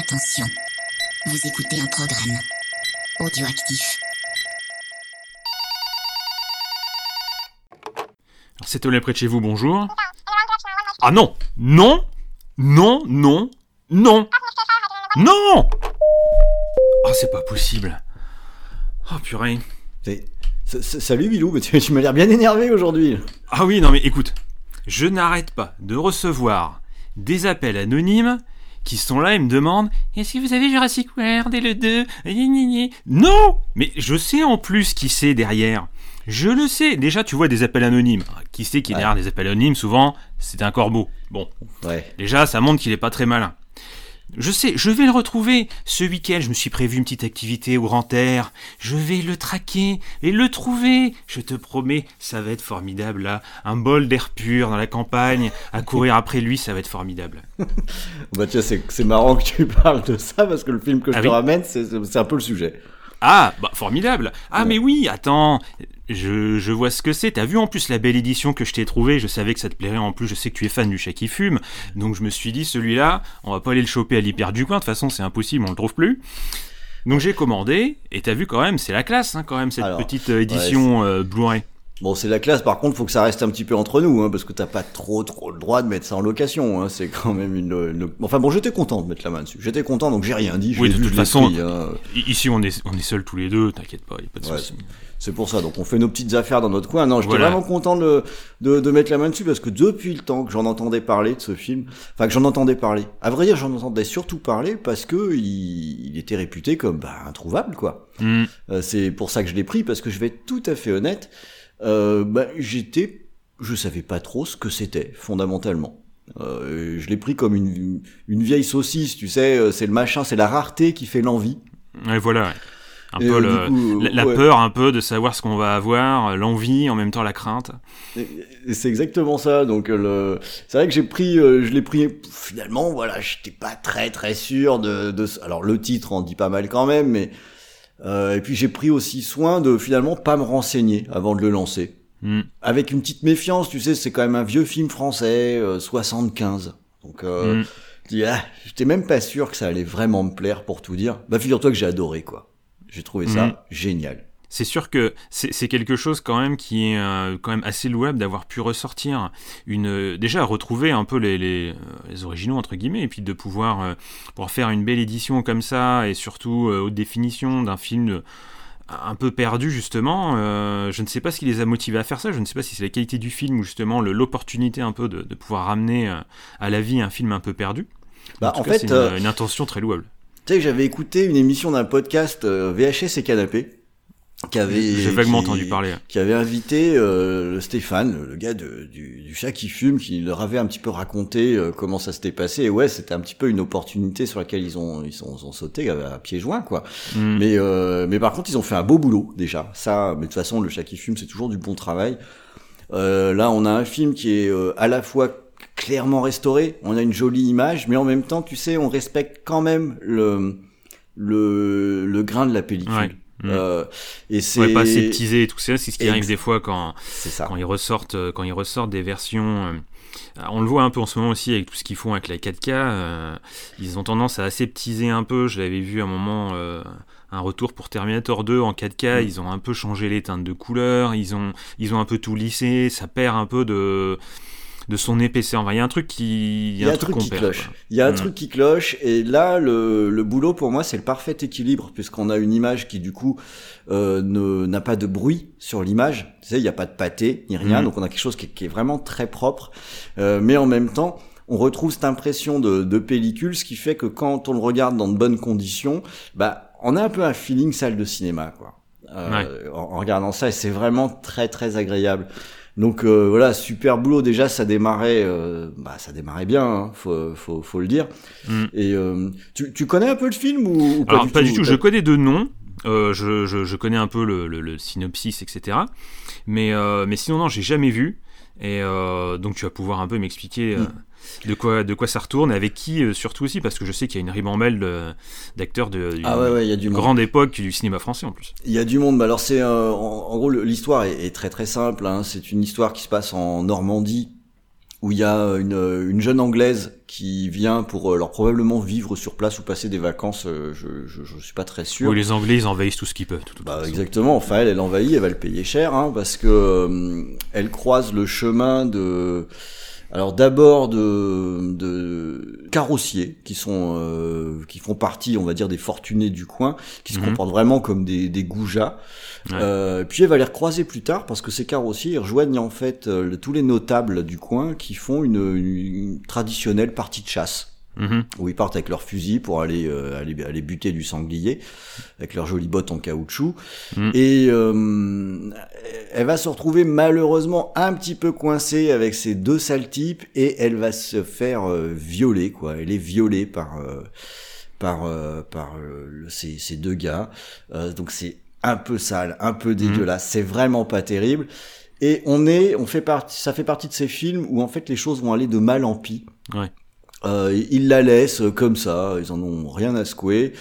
Attention, vous écoutez un programme audioactif. Alors, c'est Olé près de chez vous, bonjour. Ah non Non Non, non, non Non Ah, c'est pas possible. Oh purée. C'est- s- s- Salut Bilou, mais tu, tu m'as l'air bien énervé aujourd'hui. Ah oui, non mais écoute, je n'arrête pas de recevoir des appels anonymes qui sont là et me demandent Est-ce que vous avez Jurassic World et le 2 Gni, gni, gni. Non Mais je sais en plus qui c'est derrière. Je le sais. Déjà, tu vois des appels anonymes. Qui c'est qui est derrière des appels anonymes? Souvent, c'est un corbeau. Bon, Ouais. Déjà, ça montre qu'il est pas très malin. Je sais, je vais le retrouver. Ce week-end, je me suis prévu une petite activité au grand air. Je vais le traquer et le trouver. Je te promets, ça va être formidable là. Un bol d'air pur dans la campagne. À courir après lui, ça va être formidable. Bah tiens, c'est c'est marrant que tu parles de ça parce que le film que je Ah te oui ramène, c'est c'est un peu le sujet. Ah, bah formidable. Ah mais oui, attends. Je, je vois ce que c'est. T'as vu en plus la belle édition que je t'ai trouvée. Je savais que ça te plairait. En plus, je sais que tu es fan du chat qui fume. Donc je me suis dit, celui-là, on va pas aller le choper à l'hyper du coin. De toute façon, c'est impossible, on le trouve plus. Donc j'ai commandé. Et t'as vu quand même, c'est la classe hein, quand même cette Alors, petite euh, édition euh, Blu-ray. Bon, c'est la classe, par contre, faut que ça reste un petit peu entre nous, hein, parce que t'as pas trop trop le droit de mettre ça en location. Hein, c'est quand même une, une- Enfin bon, j'étais content de mettre la main dessus. J'étais content, donc j'ai rien dit. Oui, de vu, toute façon, pris, hein. I- Ici, on est, on est seuls tous les deux. T'inquiète pas, y a pas de Ouais, souci. C'est pour ça, donc on fait nos petites affaires dans notre coin. Non, j'étais Voilà. vraiment content de, de, de mettre la main dessus parce que depuis le temps que j'en entendais parler de ce film, enfin que j'en entendais parler, à vrai dire j'en entendais surtout parler parce que il, il était réputé comme bah, introuvable quoi. Hmm. Euh, c'est pour ça que je l'ai pris parce que je vais être tout à fait honnête, euh, bah, j'étais, je savais pas trop ce que c'était fondamentalement. Euh, je l'ai pris comme une, une vieille saucisse, tu sais, euh, c'est le machin, c'est la rareté qui fait l'envie. Ouais, voilà. ouais. Un Et, peu euh, le- coup, la, la ouais. peur, un peu de savoir ce qu'on va avoir, l'envie, en même temps la crainte. C'est exactement ça. Donc euh, le, c'est vrai que j'ai pris, euh, je l'ai pris. Finalement, voilà, j'étais pas très très sûr de, de. Alors le titre en dit pas mal quand même, mais euh, et puis j'ai pris aussi soin de finalement pas me renseigner avant de le lancer. Hmm. Avec une petite méfiance, tu sais, c'est quand même un vieux film français, euh, 75. Donc euh, Hmm. je dis, ah, j'étais même pas sûr que ça allait vraiment me plaire pour tout dire. Bah figure-toi que j'ai adoré quoi. J'ai trouvé ça Mhm. génial. C'est sûr que c'est quelque chose quand même qui est euh, quand même assez louable d'avoir pu ressortir une euh, déjà retrouver un peu les, les, euh, les originaux entre guillemets et puis de pouvoir euh, pouvoir faire une belle édition comme ça et surtout euh, haute définition d'un film un peu perdu justement. Euh, je ne sais pas ce qui les a motivés à faire ça. Je ne sais pas si c'est la qualité du film ou justement l'opportunité un peu de, de pouvoir ramener à la vie un film un peu perdu. Bah, en, en tout cas, fait, c'est une, euh, une intention très louable. Tu sais que j'avais écouté une émission d'un podcast euh, VHS et Canapé qui avait J'ai vaguement qui- entendu parler. qui avait invité euh, le Stéphane, le gars de- du, du chat qui fume, qui leur avait un petit peu raconté euh, comment ça s'était passé. Et ouais, c'était un petit peu une opportunité sur laquelle ils ont ils sont, ils ont sauté à, à pieds joints quoi. Hmm. Mais euh, mais par contre, ils ont fait un beau boulot déjà. Ça, mais de toute façon, le chat qui fume, c'est toujours du bon travail. Euh, là, on a un film qui est euh, à la fois clairement restauré, on a une jolie image, mais en même temps, tu sais, on respecte quand même le le, le grain de la pellicule. Ouais. Mm. Euh, et c'est Ouais, pas aseptisé et tout ça, c'est ce qui arrive des fois quand, ça. quand ils ressortent euh, quand ils ressortent des versions euh, on le voit un peu en ce moment aussi avec tout ce qu'ils font avec la 4K euh, ils ont tendance à aseptiser un peu je l'avais vu à un moment euh, un retour pour Terminator 2 en 4K Mm. ils ont un peu changé les teintes de couleurs ils ont ils ont un peu tout lissé ça perd un peu de de son épaisseur Enfin, il y a un truc qui Il y a un truc qui perd, cloche. Il y a un Mm. truc qui cloche et là le, le boulot pour moi c'est le parfait équilibre puisqu'on a une image qui du coup euh, ne n'a pas de bruit sur l'image. Tu sais, il n'y a pas de pâté ni rien, Mm. donc on a quelque chose qui, est- qui est vraiment très propre. Euh, mais en même temps, on retrouve cette impression de, de pellicule, ce qui fait que quand on le regarde dans de bonnes conditions, bah on a un peu un feeling salle de cinéma quoi. Euh, en, en regardant ça et c'est vraiment très très agréable. Donc euh, voilà, super boulot. Déjà, ça démarrait, euh, bah ça démarrait bien, hein, faut, faut, faut le dire. Mm. Et euh, tu, tu connais un peu le film ou, ou pas Alors, du pas tout du tout. Je connais deux noms. Euh, je, je, je connais un peu le, le, le synopsis, etc. Mais, mais sinon, non, j'ai jamais vu. Et donc, tu vas pouvoir un peu m'expliquer Mm. De, quoi, de quoi ça retourne, avec qui euh, surtout aussi, parce que je sais qu'il y a une ribambelle de- d'acteurs de, Ah ouais, ouais, il y a du monde. grande époque du cinéma français en plus. Il y a du monde. Alors c'est euh, en, en gros l'histoire est, est très très simple. Hein. C'est une histoire qui se passe en Normandie où il y a une, une jeune anglaise qui vient pour leur probablement vivre sur place ou passer des vacances. je, je, je suis pas très sûr. Oui, les Anglais ils envahissent tout ce qu'ils peuvent. Tout, bah, exactement. Enfin, elle, elle envahit, elle va le payer cher, hein, parce que elle croise le chemin de alors d'abord de, de carrossiers qui sont euh, qui font partie, on va dire, des fortunés du coin, qui se mhm. comportent vraiment comme des, des goujats. Euh, puis elle va les recroiser plus tard parce que ces carrossiers rejoignent en fait euh, tous les notables du coin qui font une, une traditionnelle partie de chasse. Mhm. où ils partent avec leurs fusils pour aller, euh, aller, aller buter du sanglier avec leurs jolies bottes en caoutchouc. Mhm. Et euh, elle va se retrouver malheureusement un petit peu coincée avec ces deux sales types et elle va se faire euh, violer quoi. Elle est violée par par par ces, ces deux gars. donc c'est un peu sale, un peu mhm. dégueulasse. C'est vraiment pas terrible. Et on est, on fait partie, ça fait partie de ces films où en fait les choses vont aller de mal en pis. Ouais. Euh, ils la laissent comme ça, ils en ont rien à secouer.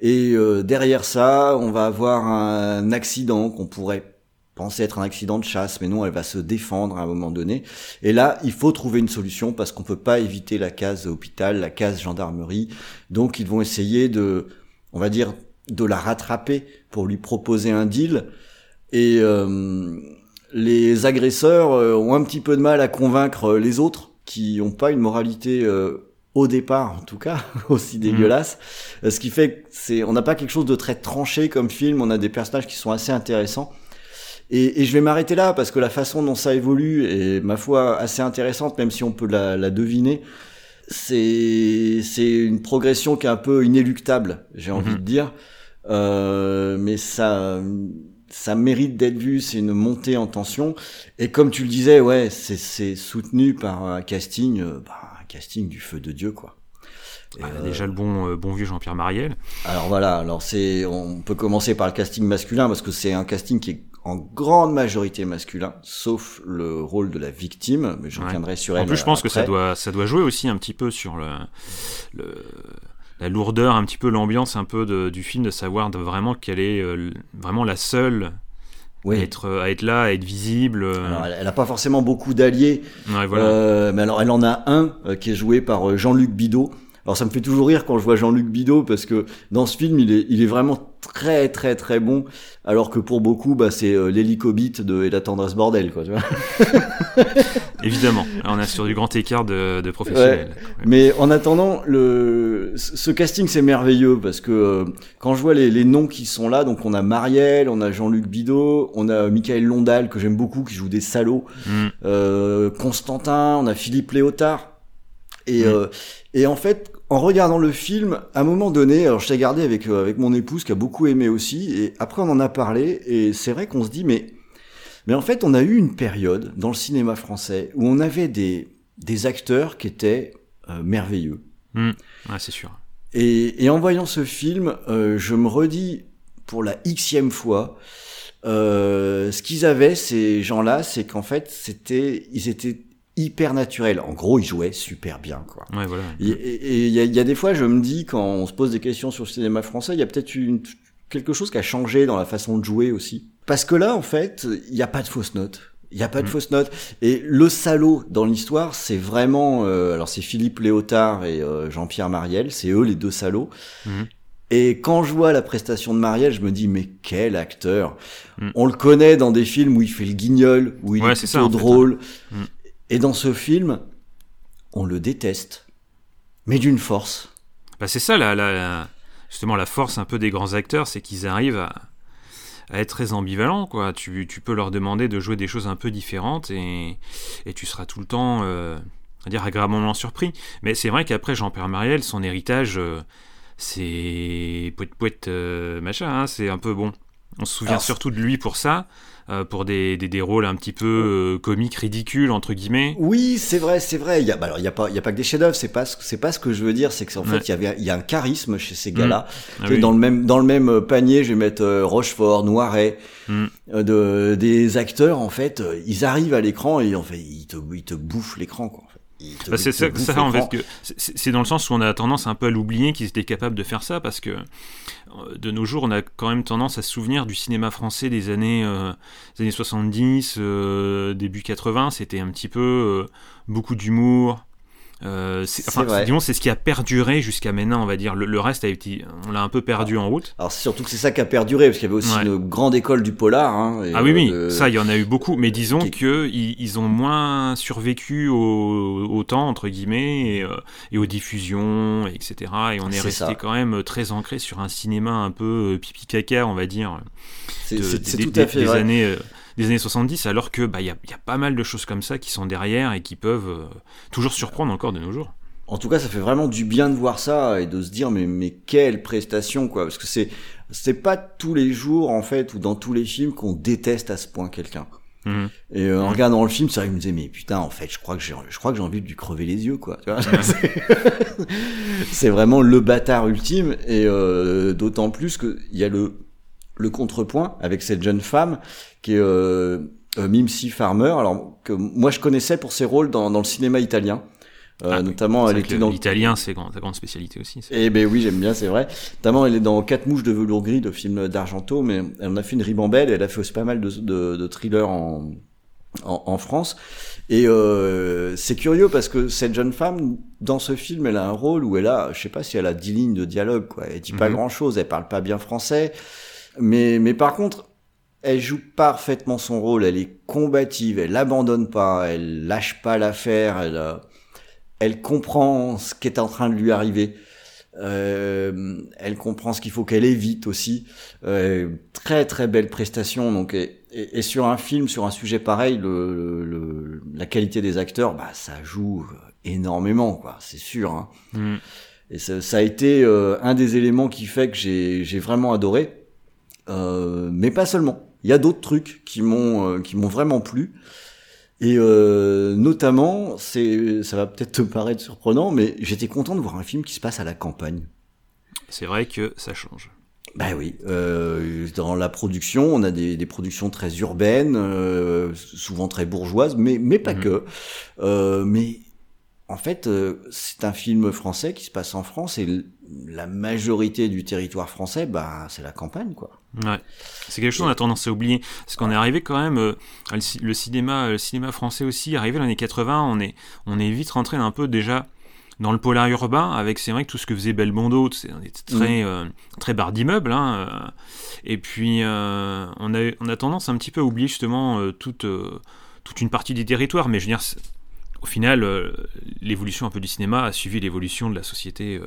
Et euh, derrière ça, on va avoir un accident qu'on pourrait penser être un accident de chasse, mais non, elle va se défendre à un moment donné. Et là, il faut trouver une solution parce qu'on peut pas éviter la case hôpital, la case gendarmerie. Donc, ils vont essayer de, on va dire, de la rattraper pour lui proposer un deal. Et euh, les agresseurs euh, ont un petit peu de mal à convaincre les autres qui ont pas une moralité euh, au départ en tout cas aussi mhm. dégueulasse euh, ce qui fait que c'est on n'a pas quelque chose de très tranché comme film on a des personnages qui sont assez intéressants et, et je vais m'arrêter là parce que la façon dont ça évolue est ma foi assez intéressante même si on peut la, la deviner c'est c'est une progression qui est un peu inéluctable j'ai envie mhm. de dire euh, mais ça ça mérite d'être vu, c'est une montée en tension. Et comme tu le disais, ouais, c'est soutenu par un casting, euh, bah, un casting du feu de Dieu, quoi. Ah, déjà le bon, euh, bon vieux Jean-Pierre Mariel. Alors voilà, alors c'est, on peut commencer par le casting masculin parce que c'est un casting qui est en grande majorité masculin, sauf le rôle de la victime, mais je reviendrai sur elle. En plus, je pense que ça doit, ça doit jouer aussi un petit peu sur le, le la lourdeur, un petit peu l'ambiance un peu de, du film, de savoir de vraiment qu'elle est euh, vraiment la seule à, être, à être là, à être visible. Euh. Alors, elle n'a pas forcément beaucoup d'alliés, euh, mais alors elle en a un qui est joué par Jean-Luc Bidot. Alors ça me fait toujours rire quand je vois Jean-Luc Bidot parce que dans ce film il est, il est vraiment très très très bon alors que pour beaucoup bah, c'est l'hélicobite de et la tendresse bordel quoi tu vois évidemment. On est sur du grand écart de, de professionnels. Mais en attendant le ce casting c'est merveilleux parce que euh, quand je vois les, les, noms qui sont là donc on a Marielle on a Jean-Luc Bidot on a Michael Londal que j'aime beaucoup qui joue des salauds. Mm. euh, Constantin on a Philippe Léotard. Et, mm. euh, et en fait, en regardant le film, à un moment donné, alors je t'ai gardé avec euh, avec mon épouse qui a beaucoup aimé aussi, et après on en a parlé, et c'est vrai qu'on se dit mais mais en fait on a eu une période dans le cinéma français où on avait des des acteurs qui étaient euh, merveilleux. Mmh. c'est sûr. Et, et, en voyant ce film, euh, je me redis pour la xème fois, euh, ce qu'ils avaient ces gens-là, c'est qu'en fait c'était ils étaient hyper naturel. En gros, il jouait super bien, quoi. Ouais, voilà. Et il y, y, a des fois, je me dis, quand on se pose des questions sur le cinéma français, il y a peut-être quelque chose qui a changé dans la façon de jouer aussi. Parce que là, en fait, il n'y a pas de fausses notes. Il n'y a pas de mm. fausses notes. Et le salaud dans l'histoire, c'est vraiment... Euh, alors, c'est Philippe Léotard et euh, Jean-Pierre Mariel. C'est eux, les deux salauds. Mm. Et quand je vois la prestation de Marielle, je me dis mais quel acteur mm. On le connaît dans des films où il fait le guignol, où il est, plutôt drôle. Et dans ce film, on le déteste, mais d'une force. Bah c'est ça, la, justement, la force un peu des grands acteurs, c'est qu'ils arrivent à, être très ambivalents. Quoi. Tu, tu, peux leur demander de jouer des choses un peu différentes et, et tu seras tout le temps euh, à dire agréablement surpris. Mais c'est vrai qu'après Jean-Pierre Mariel, son héritage, euh, c'est poète poète euh, machin, hein, c'est un peu bon. On se souvient surtout de lui pour ça. Euh, pour des, des, des, rôles un petit peu euh, comiques, ridicules entre guillemets. Oui, c'est vrai, c'est vrai. Il y a, bah a pas, il y a pas que des chefs-d'œuvre. C'est pas, c'est pas ce que je veux dire. C'est qu'en fait, il y avait, il y a un charisme chez ces gars-là. Mmh. Ah dans le même, dans le même panier, je vais mettre euh, Rochefort, Noiret, mmh. de des acteurs. En fait, ils arrivent à l'écran et en fait, ils te, ils te bouffent l'écran. Quoi. Bah, c'est ça, ça en fait que c'est dans le sens où on a tendance un peu à l'oublier qu'ils étaient capables de faire ça parce que euh, de nos jours on a quand même tendance à se souvenir du cinéma français des années, euh, des années 70, euh, début 80, c'était un petit peu beaucoup d'humour, euh, c'est, enfin, c'est ce qui a perduré jusqu'à maintenant, on va dire. Le, reste a été, on l'a un peu perdu en route. Alors, c'est surtout que c'est ça qui a perduré, parce qu'il y avait aussi une grande école du polar. Hein, ah oui, oui, euh, ça, il y en a eu beaucoup. Mais disons que ils, ont moins survécu au, temps, entre guillemets, et, euh, aux diffusions, etc. Et on est, resté quand même très ancré sur un cinéma un peu pipi caca, on va dire. C'est, tout à fait des années des années 70, alors que bah il y, a, pas mal de choses comme ça qui sont derrière et qui peuvent euh, toujours surprendre encore de nos jours. En tout cas, ça fait vraiment du bien de voir ça et de se dire mais mais quelle prestation quoi, parce que c'est c'est pas tous les jours en fait ou dans tous les films qu'on déteste à ce point quelqu'un. Mhm. Et euh, en regardant le film, ça me disait mais putain en fait je crois que j'ai je crois que j'ai envie de lui crever les yeux quoi. c'est vraiment le bâtard ultime et euh, d'autant plus que il y a le le contrepoint avec cette jeune femme qui est euh, euh, Mimsy Farmer, alors que moi je connaissais pour ses rôles dans, dans le cinéma italien. Euh, ah notamment, elle était dans l'italien, c'est sa grande spécialité aussi. Eh ben oui, j'aime bien, c'est vrai. Notamment, elle est dans Quatre mouches de velours gris, de film d'Argento, mais elle en a fait une ribambelle. Et elle a fait aussi pas mal de, de, de thrillers en, en, en, France. Et euh, c'est curieux parce que cette jeune femme, dans ce film, elle a un rôle où elle a, je sais pas si elle a dix lignes de dialogue, quoi. Elle dit pas mhm. grand chose, elle parle pas bien français. Mais, mais par contre, elle joue parfaitement son rôle, elle est combative, elle n'abandonne pas, elle lâche pas l'affaire, elle, euh, elle comprend ce qui est en train de lui arriver. Euh, elle comprend ce qu'il faut qu'elle évite aussi. Euh, très très belle prestation. Donc et, et, sur un film, sur un sujet pareil, le, le, la qualité des acteurs, bah ça joue énormément, quoi. C'est sûr. Hein. Mm. Et ça, ça, a été euh, un des éléments qui fait que j'ai vraiment adoré. Euh, mais pas seulement il y a d'autres trucs qui m'ont euh, qui m'ont vraiment plu. Et euh, notamment, c'est, ça va peut-être te paraître surprenant, mais j'étais content de voir un film qui se passe à la campagne. C'est vrai que ça change. Bah oui, dans la production, on a des, des productions très urbaines, souvent très bourgeoises, mais mais pas mhm. que. Mais en fait, c'est un film français qui se passe en France et la majorité du territoire français, bah, c'est la campagne, quoi. Ouais. C'est quelque chose qu'on a tendance à oublier. Parce qu'on est arrivé quand même, euh, le cinéma, le cinéma français aussi, arrivé dans les années 80, on est, on est vite rentré un peu déjà dans le polar urbain, avec c'est vrai que tout ce que faisait Belmondo, c'est très, mmh. euh, très barre d'immeuble. Hein, et puis, on, a, on a tendance un petit peu à oublier justement toute, toute une partie des territoires. Mais je veux dire, au final, euh, l'évolution un peu du cinéma a suivi l'évolution de la société.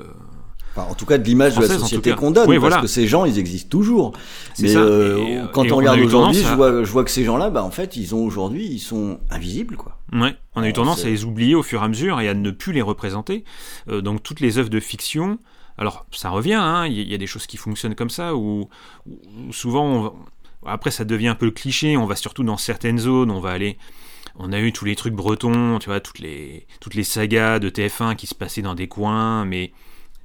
Euh, en tout cas, de l'image de la société qu'on donne, parce voilà. que ces gens, ils existent toujours. Mais euh, quand on regarde aujourd'hui, je, vois, je vois que ces gens-là, bah, en fait, ils ont aujourd'hui, ils sont invisibles, quoi. Ouais, on a eu tendance à les oublier au fur et à mesure et à ne plus les représenter. donc toutes les œuvres de fiction, alors ça revient, hein, il y, a des choses qui fonctionnent comme ça, où, souvent, après ça devient un peu le cliché, on va surtout dans certaines zones, on va aller on a eu tous les trucs bretons, tu vois, toutes les, toutes les sagas de TF1 qui se passaient dans des coins, mais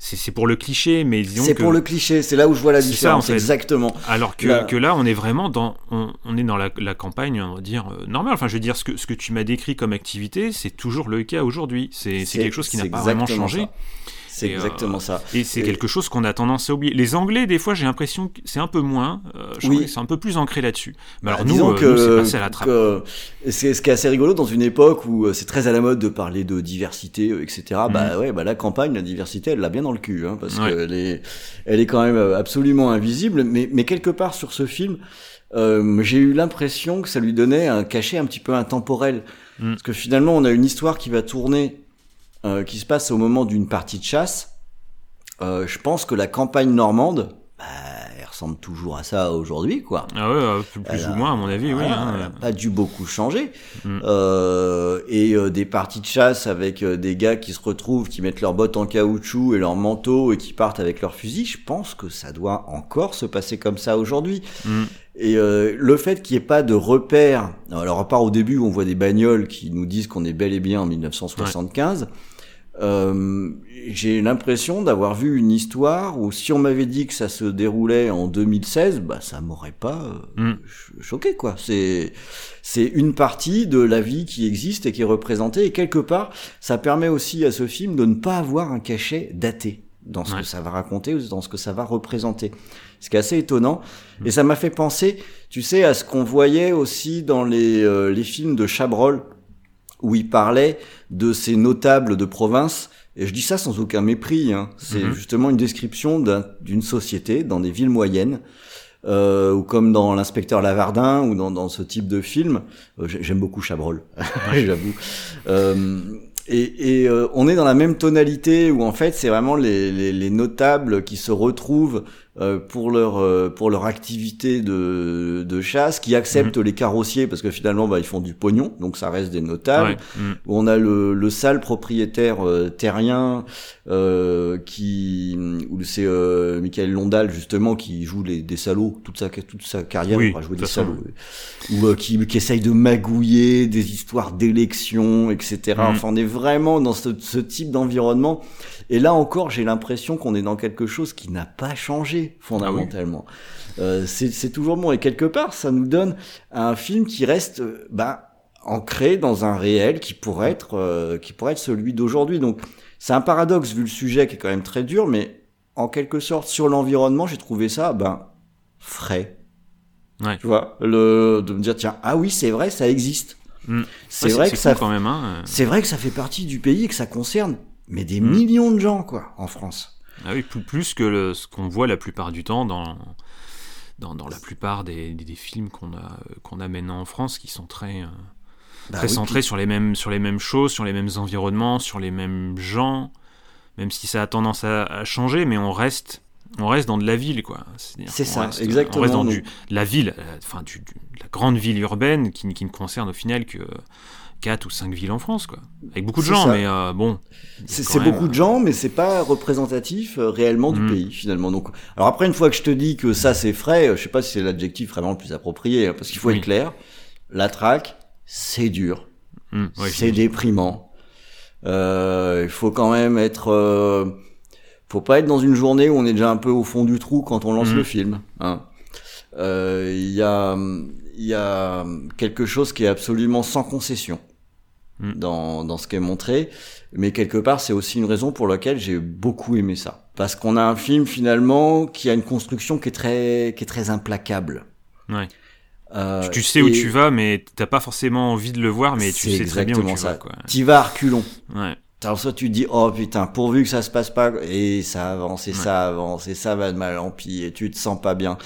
c'est pour le cliché, mais disons C'est pour le cliché, c'est là où je vois la différence, exactement. Alors que là, que là, on est vraiment dans, on, est dans la, campagne, on va dire, euh, normale. Enfin, je veux dire, ce que, ce que tu m'as décrit comme activité, c'est toujours le cas aujourd'hui. C'est quelque chose qui n'a pas vraiment changé. C'est exactement ça. Et c'est quelque chose qu'on a tendance à oublier. Les Anglais, des fois, j'ai l'impression que c'est un peu moins. Euh, oui. c'est un peu plus ancré là-dessus. Mais alors bah, nous, euh, c'est passé à la trappe. C'est ce qui est assez rigolo dans une époque où euh, c'est très à la mode de parler de diversité, etc. Bah mhm. ouais, bah la campagne, la diversité, elle l'a bien dans le cul, hein, parce qu'elle est, elle est quand même absolument invisible. Mais, mais quelque part sur ce film, euh, j'ai eu l'impression que ça lui donnait un cachet un petit peu intemporel. Mhm. Parce que finalement, on a une histoire qui va tourner euh, qui se passe au moment d'une partie de chasse. Euh, je pense que la campagne normande, bah, elle ressemble toujours à ça aujourd'hui, quoi. Ah ouais, euh, plus, ou moins à mon avis, oui. Hein. Elle n'a pas dû beaucoup changer. Mm. Euh, et euh, des parties de chasse avec des gars qui se retrouvent, qui mettent leurs bottes en caoutchouc et leurs manteaux et qui partent avec leurs fusils, je pense que ça doit encore se passer comme ça aujourd'hui. Mm. Et euh, le fait qu'il n'y ait pas de repères, alors à part au début où on voit des bagnoles qui nous disent qu'on est bel et bien en 1975, euh, j'ai l'impression d'avoir vu une histoire où si on m'avait dit que ça se déroulait en 2016, bah ça m'aurait pas euh, Mm. ch- choqué quoi. C'est c'est une partie de la vie qui existe et qui est représentée et quelque part ça permet aussi à ce film de ne pas avoir un cachet daté dans ce Ouais. que ça va raconter ou dans ce que ça va représenter. Ce qui est assez étonnant et ça m'a fait penser, tu sais, à ce qu'on voyait aussi dans les euh, les films de Chabrol où il parlait de ces notables de province. Et je dis ça sans aucun mépris. Hein. C'est Mhm. justement une description d'un- d'une société dans des villes moyennes, euh, ou comme dans l'inspecteur Lavardin ou dans, dans ce type de film. Euh, j'ai- J'aime beaucoup Chabrol, j'avoue. Euh, et et euh, on est dans la même tonalité où en fait c'est vraiment les, les, les notables qui se retrouvent pour leur euh, pour leur activité de, de chasse, qui acceptent les carrossiers parce que finalement bah, ils font du pognon, donc ça reste des notables. Ouais. Où on a le, le sale propriétaire euh, terrien euh, qui où c'est euh, Michael Londal justement qui joue les, des salauds toute sa toute sa carrière Oui, joué de des façon, salauds ou euh, qui, qui essaye de magouiller des histoires d'élections etc Mhm. enfin on est vraiment dans ce, ce type d'environnement et là encore j'ai l'impression qu'on est dans quelque chose qui n'a pas changé fondamentalement Euh, c'est c'est toujours bon et quelque part ça nous donne un film qui reste bah ancré dans un réel qui pourrait être euh, qui pourrait être celui d'aujourd'hui. Donc c'est un paradoxe vu le sujet qui est quand même très dur, mais en quelque sorte sur l'environnement, j'ai trouvé ça ben frais. Ouais. Tu vois, le de me dire tiens ah oui c'est vrai ça existe. Mm. C'est Ouais, vrai que ça quand même. Hein. c'est vrai que ça fait partie du pays et que ça concerne mais des Mm. millions de gens quoi en France. Ah oui, plus, plus que le- ce qu'on voit la plupart du temps dans, dans, dans la plupart des, des, des films qu'on a, qu'on a maintenant en France qui sont très, euh, Bah très oui, centrés sur, les mêmes, sur les mêmes choses, sur les mêmes environnements, sur les mêmes gens, même si ça a tendance à, à changer, mais on reste, on reste dans de la ville, quoi. C'est ça, reste- exactement, On reste dans donc- du, de la ville, euh, enfin, du, la grande ville urbaine qui, qui ne concerne au final que 4 ou 5 villes en France, quoi. Avec beaucoup de gens, ça. mais euh, bon. C'est beaucoup de gens, mais c'est pas représentatif euh, réellement du Mm. pays finalement. Donc, alors après une fois que je te dis que ça c'est frais, euh, je sais pas si c'est l'adjectif vraiment le plus approprié, hein, parce qu'il faut Oui. être clair. La traque, c'est dur, ouais, c'est déprimant. Euh, il faut quand même être, euh, faut pas être dans une journée où on est déjà un peu au fond du trou quand on lance Mm. le film. hein. Euh, Il y a, il y a quelque chose qui est absolument sans concession Mm. dans, dans ce qui est montré. Mais quelque part, c'est aussi une raison pour laquelle j'ai beaucoup aimé ça. Parce qu'on a un film finalement qui a une construction qui est très, qui est très implacable. Ouais. Euh, Tu, tu sais où tu vas, mais t'as pas forcément envie de le voir, mais tu sais très bien où tu ça. vas. T'y vas à reculons. Ouais. Alors soit tu te dis oh putain pourvu que ça se passe pas et ça avance et Ouais. ça avance et ça va de mal en pis et tu te sens pas bien.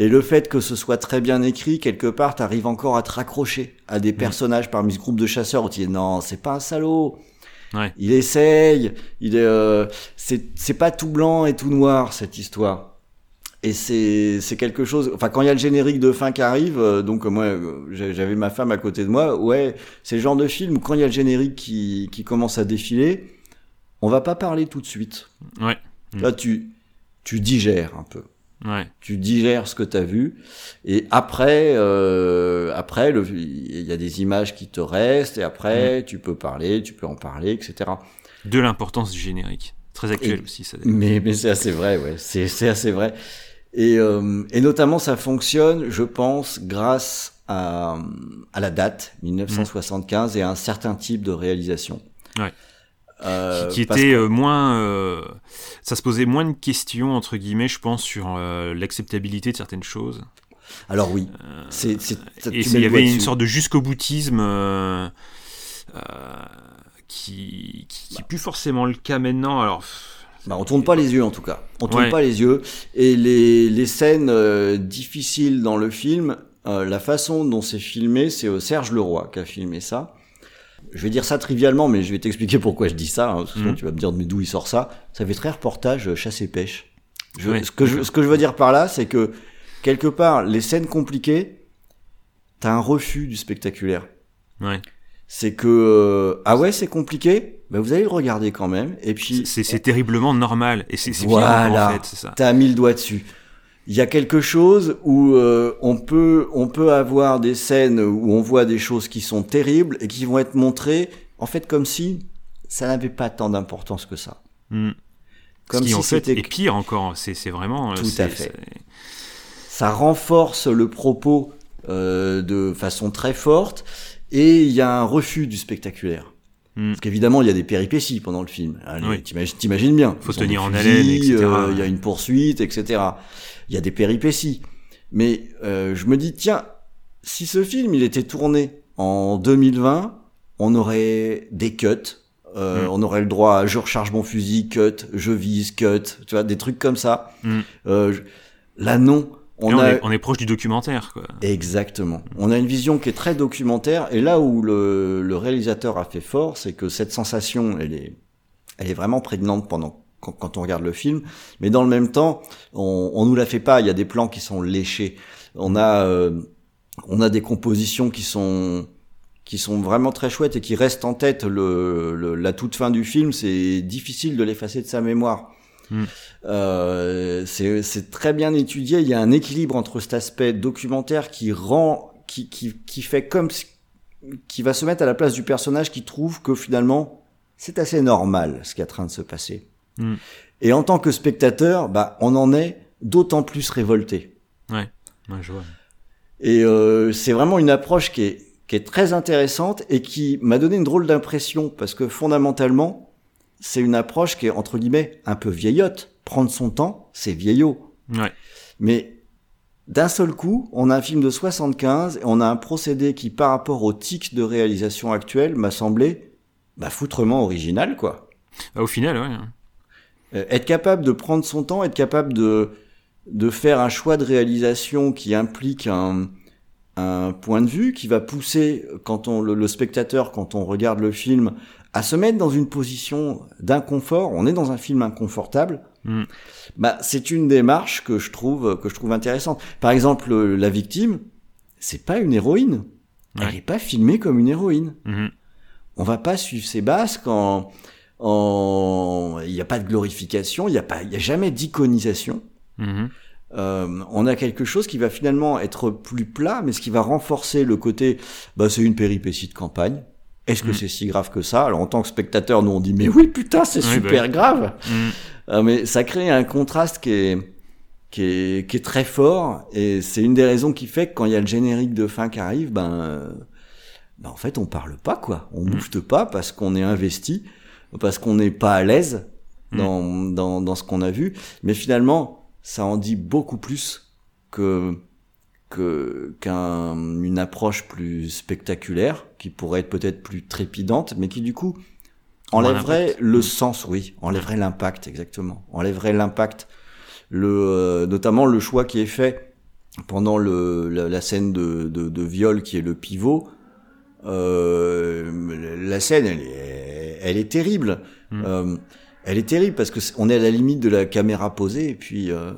Et le fait que ce soit très bien écrit quelque part t'arrives encore à te raccrocher à Mm. des personnages parmi ce groupe de chasseurs où tu dis non c'est pas un salaud. Ouais. Il essaye, il est euh, c'est pas tout blanc et tout noir cette histoire. Et c'est c'est quelque chose. Enfin, quand il y a le générique de fin qui arrive, euh, donc moi euh, j'avais ma femme à côté de moi. Ouais, c'est le genre de film où quand il y a le générique qui qui commence à défiler, on va pas parler tout de suite. Ouais. Mm. Là, tu tu digères un peu. Ouais. Tu digères ce que tu as vu et après euh, après il y a des images qui te restent et après tu peux parler, tu peux en parler, etc. De l'importance du générique. Très actuel Et- aussi, ça. Mais, mais c'est assez vrai, ouais. C'est, assez vrai. Et, euh, et notamment, ça fonctionne, je pense, grâce à, à la date, 1975, et à un certain type de réalisation. Ouais. Euh, qui, était que- euh, moins. euh, ça se posait moins de questions, entre guillemets, je pense, sur euh, l'acceptabilité de certaines choses. Alors oui, c'est, Et il y avait une sorte de jusqu'au boutisme qui, qui, qui est plus forcément le cas maintenant. Alors, Bah, on tourne pas les yeux en tout cas. On tourne Ouais. pas les yeux. Et les, les scènes difficiles dans le film, la façon dont c'est filmé, c'est Serge Leroy qui a filmé ça. Je vais dire ça trivialement, mais je vais t'expliquer pourquoi je dis ça. Hein, Mhm. tu vas me dire mais d'où il sort ça? Ça fait très reportage euh, chasse et pêche. Je- ce, que je, ce que je veux dire par là, c'est que quelque part, les scènes compliquées, t'as un refus du spectaculaire ouais. c'est que euh, ah ouais c'est compliqué bah vous allez le regarder quand même et puis C'est terriblement normal. Et c'est c'est Voilà. bien, en fait, c'est ça. T'as mis le doigt dessus. Il y a quelque chose où euh, on peut on peut avoir des scènes où on voit des choses qui sont terribles et qui vont être montrées en fait comme si ça n'avait pas tant d'importance que ça. Mm. Comme Ce qui si en fait c'était est pire encore. C'est c'est vraiment. euh, Tout à fait. ça renforce le propos euh, de façon très forte et il y a un refus du spectaculaire. Mm. Parce qu'évidemment, il y a des péripéties pendant le film. Oui. T'imagines, bien. Faut tenir en haleine, etc. euh, Il y a une poursuite, etc. Il y a des péripéties. Mais euh, je me dis, tiens, si ce film il était tourné en 2020, on aurait des cuts. Euh, Mm. On aurait le droit à je recharge mon fusil, cut, je vise, cut, tu vois, des trucs comme ça. Mm. Euh, je- Là, non. On Là, on, a, est, on est proche du documentaire, quoi. Exactement. On a une vision qui est très documentaire, et là où le, le réalisateur a fait fort, c'est que cette sensation, elle est, elle est vraiment prégnante pendant quand, quand on regarde le film, mais dans le même temps, on, on nous la fait pas. Il y a des plans qui sont léchés. On a, euh, on a des compositions qui sont qui sont vraiment très chouettes et qui restent en tête. Le, le- la toute fin du film, c'est difficile de l'effacer de sa mémoire. Mm. Euh, c'est très bien étudié. Il y a un équilibre entre cet aspect documentaire qui rend, qui, qui, qui fait comme qui va se mettre à la place du personnage qui trouve que finalement c'est assez normal ce qui est en train de se passer. Mm. Et en tant que spectateur, bah on en est d'autant plus révolté. Ouais, je vois. Et euh, c'est vraiment une approche qui est, qui est très intéressante et qui m'a donné une drôle d'impression parce que fondamentalement, c'est une approche qui est entre guillemets un peu vieillotte. Prendre son temps, c'est vieillot. Ouais. Mais d'un seul coup, on a un film de 75 et on a un procédé qui, par rapport au tic de réalisation actuel, m'a semblé bah, foutrement original, quoi. Bah, au final, ouais. Euh, être capable de prendre son temps, être capable de, de faire un choix de réalisation qui implique un, un point de vue, qui va pousser quand on, le, le spectateur, quand on regarde le film, à se mettre dans une position d'inconfort. On est dans un film inconfortable. Mm. Bah, c'est une démarche que je trouve que je trouve intéressante. Par exemple, la victime, c'est pas une héroïne. Elle n'est pas filmée comme une héroïne Mhm. on va pas suivre ses basques en en il n'y a pas de glorification il y a pas il y a jamais d'iconisation Mhm. Euh, on a quelque chose qui va finalement être plus plat mais ce qui va renforcer le côté bah c'est une péripétie de campagne est-ce que Mm. c'est si grave que ça? Alors en tant que spectateur nous on dit mais oui putain c'est Oui, super bah grave Mhm. euh, mais ça crée un contraste qui est, qui est, qui est très fort, et c'est une des raisons qui fait que quand il y a le générique de fin qui arrive, ben, ben en fait on parle pas quoi, on Mm. moufte pas parce qu'on est investi, parce qu'on n'est pas à l'aise Mm. dans, dans, dans ce qu'on a vu, mais finalement ça en dit beaucoup plus que qu'une approche plus spectaculaire qui pourrait être peut-être plus trépidante mais qui du coup enlèverait le sens oui enlèverait l'impact exactement. Enlèverait l'impact le euh, notamment le choix qui est fait pendant le la, la scène de, de de viol qui est le pivot euh, la scène elle est elle est terrible Mm. Euh, elle est terrible parce que c'est- on est à la limite de la caméra posée et puis euh,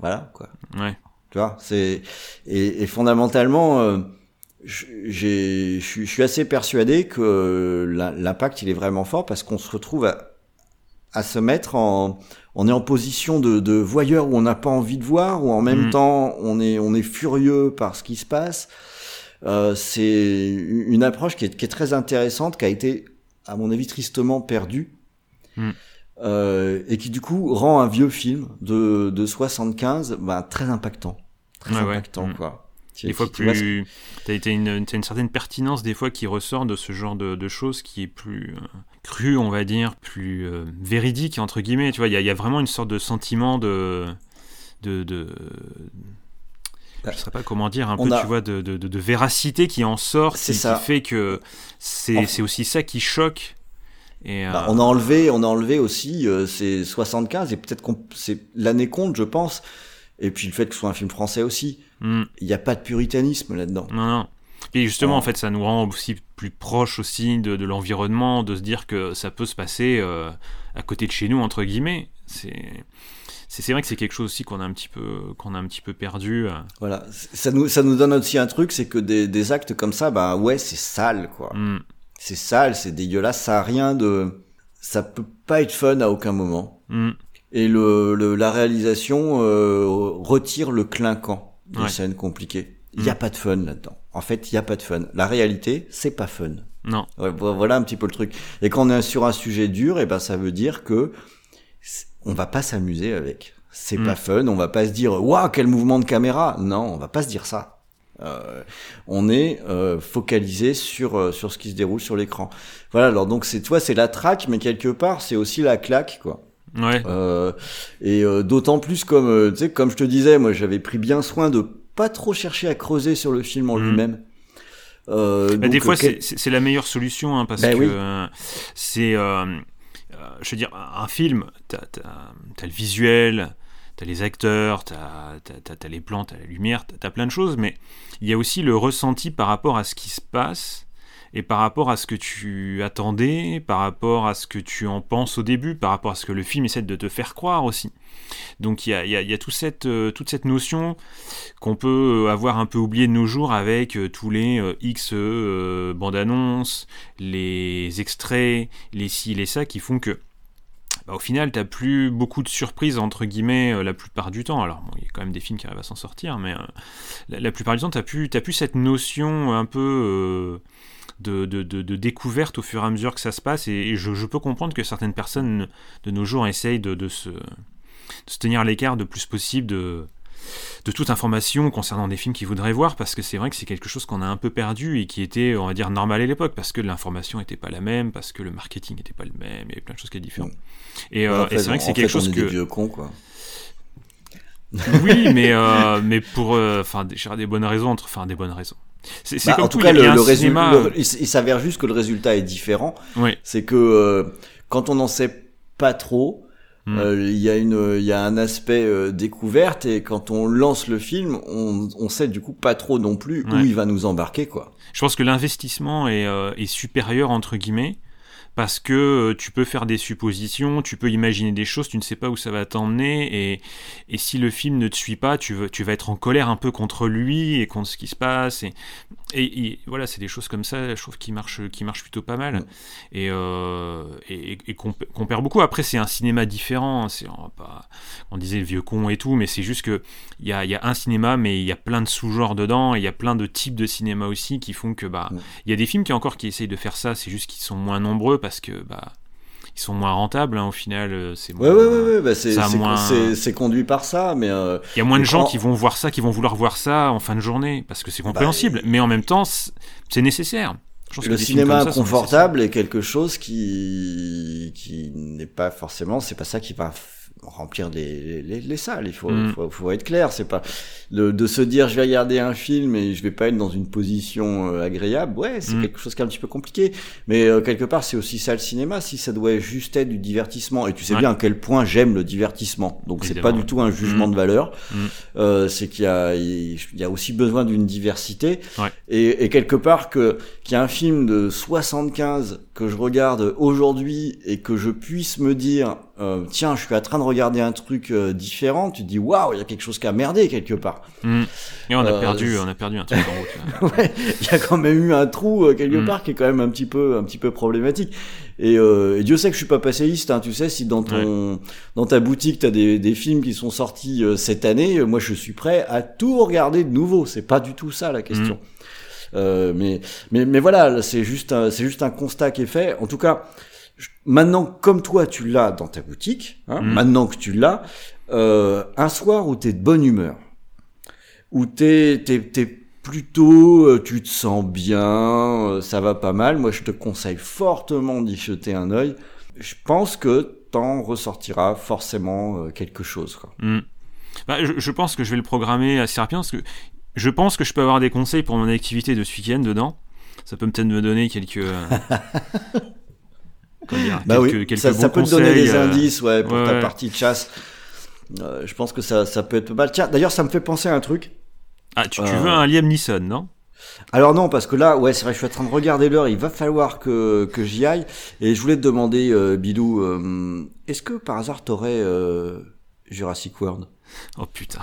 voilà quoi Ouais. tu vois, c'est et, et fondamentalement, euh, je- j'ai, je suis- assez persuadé que l'im- l'impact il est vraiment fort parce qu'on se retrouve à, à se mettre en, on est en position de, de voyeur où on n'a pas envie de voir, ou en même Mhm. temps on est, on est furieux par ce qui se passe. Euh, c'est une approche qui est, qui est très intéressante, qui a été, à mon avis, tristement perdue. Mhm. Euh, et qui du coup rend un vieux film de, de 75 ben, très impactant. Très impactant, Mhm. quoi. Tu- Des fois plus. T'as une, certaine pertinence des fois qui ressort de ce genre de, de choses qui est plus euh, cru, on va dire, plus euh, véridique entre guillemets. Tu vois, il y, a- il y a vraiment une sorte de sentiment de de, de Je sais pas comment dire, un on peu, a- tu vois, de, de, de- de véracité qui en sort, C'est qui, ça. qui fait que c'est aussi ça qui choque. Et, Bah, euh, on a enlevé, on a enlevé aussi euh, ces 75 et peut-être qu'on c'est l'année compte, je pense. Et puis le fait que ce soit un film français aussi, hmm, il n'y a pas de puritanisme là-dedans. non, non. Et justement, en fait, ça nous rend aussi plus proche aussi de, de l'environnement, de se dire que ça peut se passer euh, à côté de chez nous, entre guillemets. C'est c'est vrai que c'est quelque chose aussi qu'on a un petit peu qu'on a un petit peu perdu. euh. Voilà, ça nous ça nous donne aussi un truc, c'est que des, des actes comme ça, bah ouais, c'est sale quoi. Hmm, C'est sale, c'est dégueulasse, ça a rien de, ça peut pas être fun à aucun moment. hmm, Et le, le la réalisation euh, retire le clinquant des Ouais. scènes compliquées. Il y a Mm. pas de fun là-dedans. En fait, il y a pas de fun. La réalité, c'est pas fun. Non. Ouais, voilà un petit peu le truc. Et quand on est sur un sujet dur, et ben ça veut dire que on va pas s'amuser avec. C'est Mm. pas fun. On va pas se dire waouh quel mouvement de caméra. Non, on va pas se dire ça. Euh, on est euh, focalisé sur euh, sur ce qui se déroule sur l'écran. Voilà. Alors donc c'est toi c'est la traque, mais quelque part c'est aussi la claque quoi. Ouais. Euh, et euh, d'autant plus comme euh, tu sais comme je te disais, moi j'avais pris bien soin de pas trop chercher à creuser sur le film en Mhm. lui-même. Euh, Bah, donc, des fois, quel- c'est- la meilleure solution hein, parce Ben que oui. euh, c'est, je veux dire, un film, t'as as, le visuel, t'as les acteurs, t'as as, les plans, t'as la lumière, t'as as plein de choses, mais il y a aussi le ressenti par rapport à ce qui se passe et par rapport à ce que tu attendais, par rapport à ce que tu en penses au début, par rapport à ce que le film essaie de te faire croire aussi. Donc il y a, euh, toute cette notion qu'on peut euh, avoir un peu oublié de nos jours avec euh, tous les X bandes annonces, les extraits, les ci, les ça, qui font que bah, au final, t'as plus beaucoup de surprises entre guillemets euh, la plupart du temps. Alors, il y a quand même des films qui arrivent à s'en sortir, mais euh, la, plupart du temps, t'as plus, plus cette notion un peu euh, de, de, de- de découverte au fur et à mesure que ça se passe. Et, je, peux comprendre que certaines personnes de nos jours essayent de, de se, de se tenir à l'écart le plus possible de, de toute information concernant des films qu'ils voudraient voir, parce que c'est vrai que c'est quelque chose qu'on a un peu perdu et qui était, on va dire, normal à l'époque, parce que l'information n'était pas la même, parce que le marketing n'était pas le même, il y avait plein de choses qui étaient différentes. Et, euh, et c'est vrai que c'est quelque chose que... des vieux cons quoi. Oui, mais, euh, mais pour euh, enfin des, des bonnes raisons, entre- enfin des bonnes raisons. C'est Bah, comme en tout tout, cas, le, il, s'avère juste que le résultat est différent. Oui. C'est que euh, quand on n'en sait pas trop, Mm. euh, il y a une, il y a un aspect euh, découverte et quand on lance le film, on, on sait du coup pas trop non plus où il va nous embarquer quoi. Je pense que l'investissement est, euh, est supérieur entre guillemets parce que euh, tu peux faire des suppositions, tu peux imaginer des choses, tu ne sais pas où ça va t'emmener et, et si le film ne te suit pas, tu, vas- tu vas être en colère un peu contre lui et contre ce qui se passe et, et, et voilà, c'est des choses comme ça, je trouve qui marchent, qui marchent plutôt pas mal et, euh, qu'on perd beaucoup. Après, c'est un cinéma différent, c'est on, pas, on disait le vieux con et tout, mais c'est juste que il y a, y a un cinéma, mais il y a plein de sous-genres dedans, et il y a plein de types de cinéma aussi qui font que bah il y a des films qui encore qui essayent de faire ça, c'est juste qu'ils sont moins nombreux parce que bah ils sont moins rentables hein, au final. euh, C'est Ouais moins- ouais bah c'est moins- conduit par ça, mais euh, Il y a moins de gens quand- qui vont voir ça, qui vont vouloir voir ça en fin de journée parce que c'est compréhensible, mais en même temps c'est nécessaire. Le cinéma ça confortable est quelque chose qui qui n'est pas forcément, c'est pas ça qui va remplir les, les, les salles. Il faut, Mm. faut, faut être clair. C'est pas le, de se dire je vais regarder un film et je vais pas être dans une position euh, agréable. Ouais, c'est Mm. quelque chose qui est un petit peu compliqué. Mais euh, quelque part, c'est aussi ça le cinéma. Si ça doit juste être du divertissement, et tu sais Ouais. bien à quel point j'aime le divertissement. Donc c'est pas du tout un jugement Mm. de valeur. Euh, c'est qu'il y a, il y a aussi besoin d'une diversité. Ouais. Et, et quelque part que qu'il y a un film de 75 que je regarde aujourd'hui et que je puisse me dire euh, tiens je suis en train de regarder un truc euh, différent tu te dis waouh il y a quelque chose qui a merdé quelque part Mm. Et on a Euh, perdu, on a perdu un truc en route. ouais il y a quand même eu un trou euh, quelque Mm. part qui est quand même un petit peu un petit peu problématique et, euh, et Dieu sait que je suis pas passéiste hein, tu sais si dans ton dans ta boutique t'as des, des films qui sont sortis euh, cette année moi je suis prêt à tout regarder de nouveau c'est pas du tout ça la question Mm. Euh, mais, mais, mais voilà, là, c'est juste, un- c'est juste un constat qui est fait. En tout cas, maintenant, comme toi, tu l'as dans ta boutique, hein, Mhm. maintenant que tu l'as, euh, un soir où t'es de bonne humeur, où t'es, t'es, t'es plutôt, euh, tu te sens bien, euh, ça va pas mal. Moi, je te conseille fortement d'y jeter un œil. Je pense que t'en ressortiras forcément quelque chose. Quoi. Mm. Bah, je, je pense que je vais le programmer assez rapidement parce que je pense que je peux avoir des conseils pour mon activité de ce week-end dedans. Ça peut peut-être me donner quelques. dire, Bah quelques, oui, quelques ça, peut te donner des euh, indices ouais, pour ouais, ta ouais. partie de chasse. Euh, je pense que ça, ça peut être pas mal. Tiens, d'ailleurs, ça me fait penser à un truc. Ah, tu, tu Euh, veux un Liam Neeson, non? Alors non, parce que là, ouais, c'est vrai, je suis en train de regarder l'heure. Il va falloir que, que j'y aille. Et je voulais te demander, euh, Bilou, est-ce que par hasard t'aurais Jurassic World? Oh putain.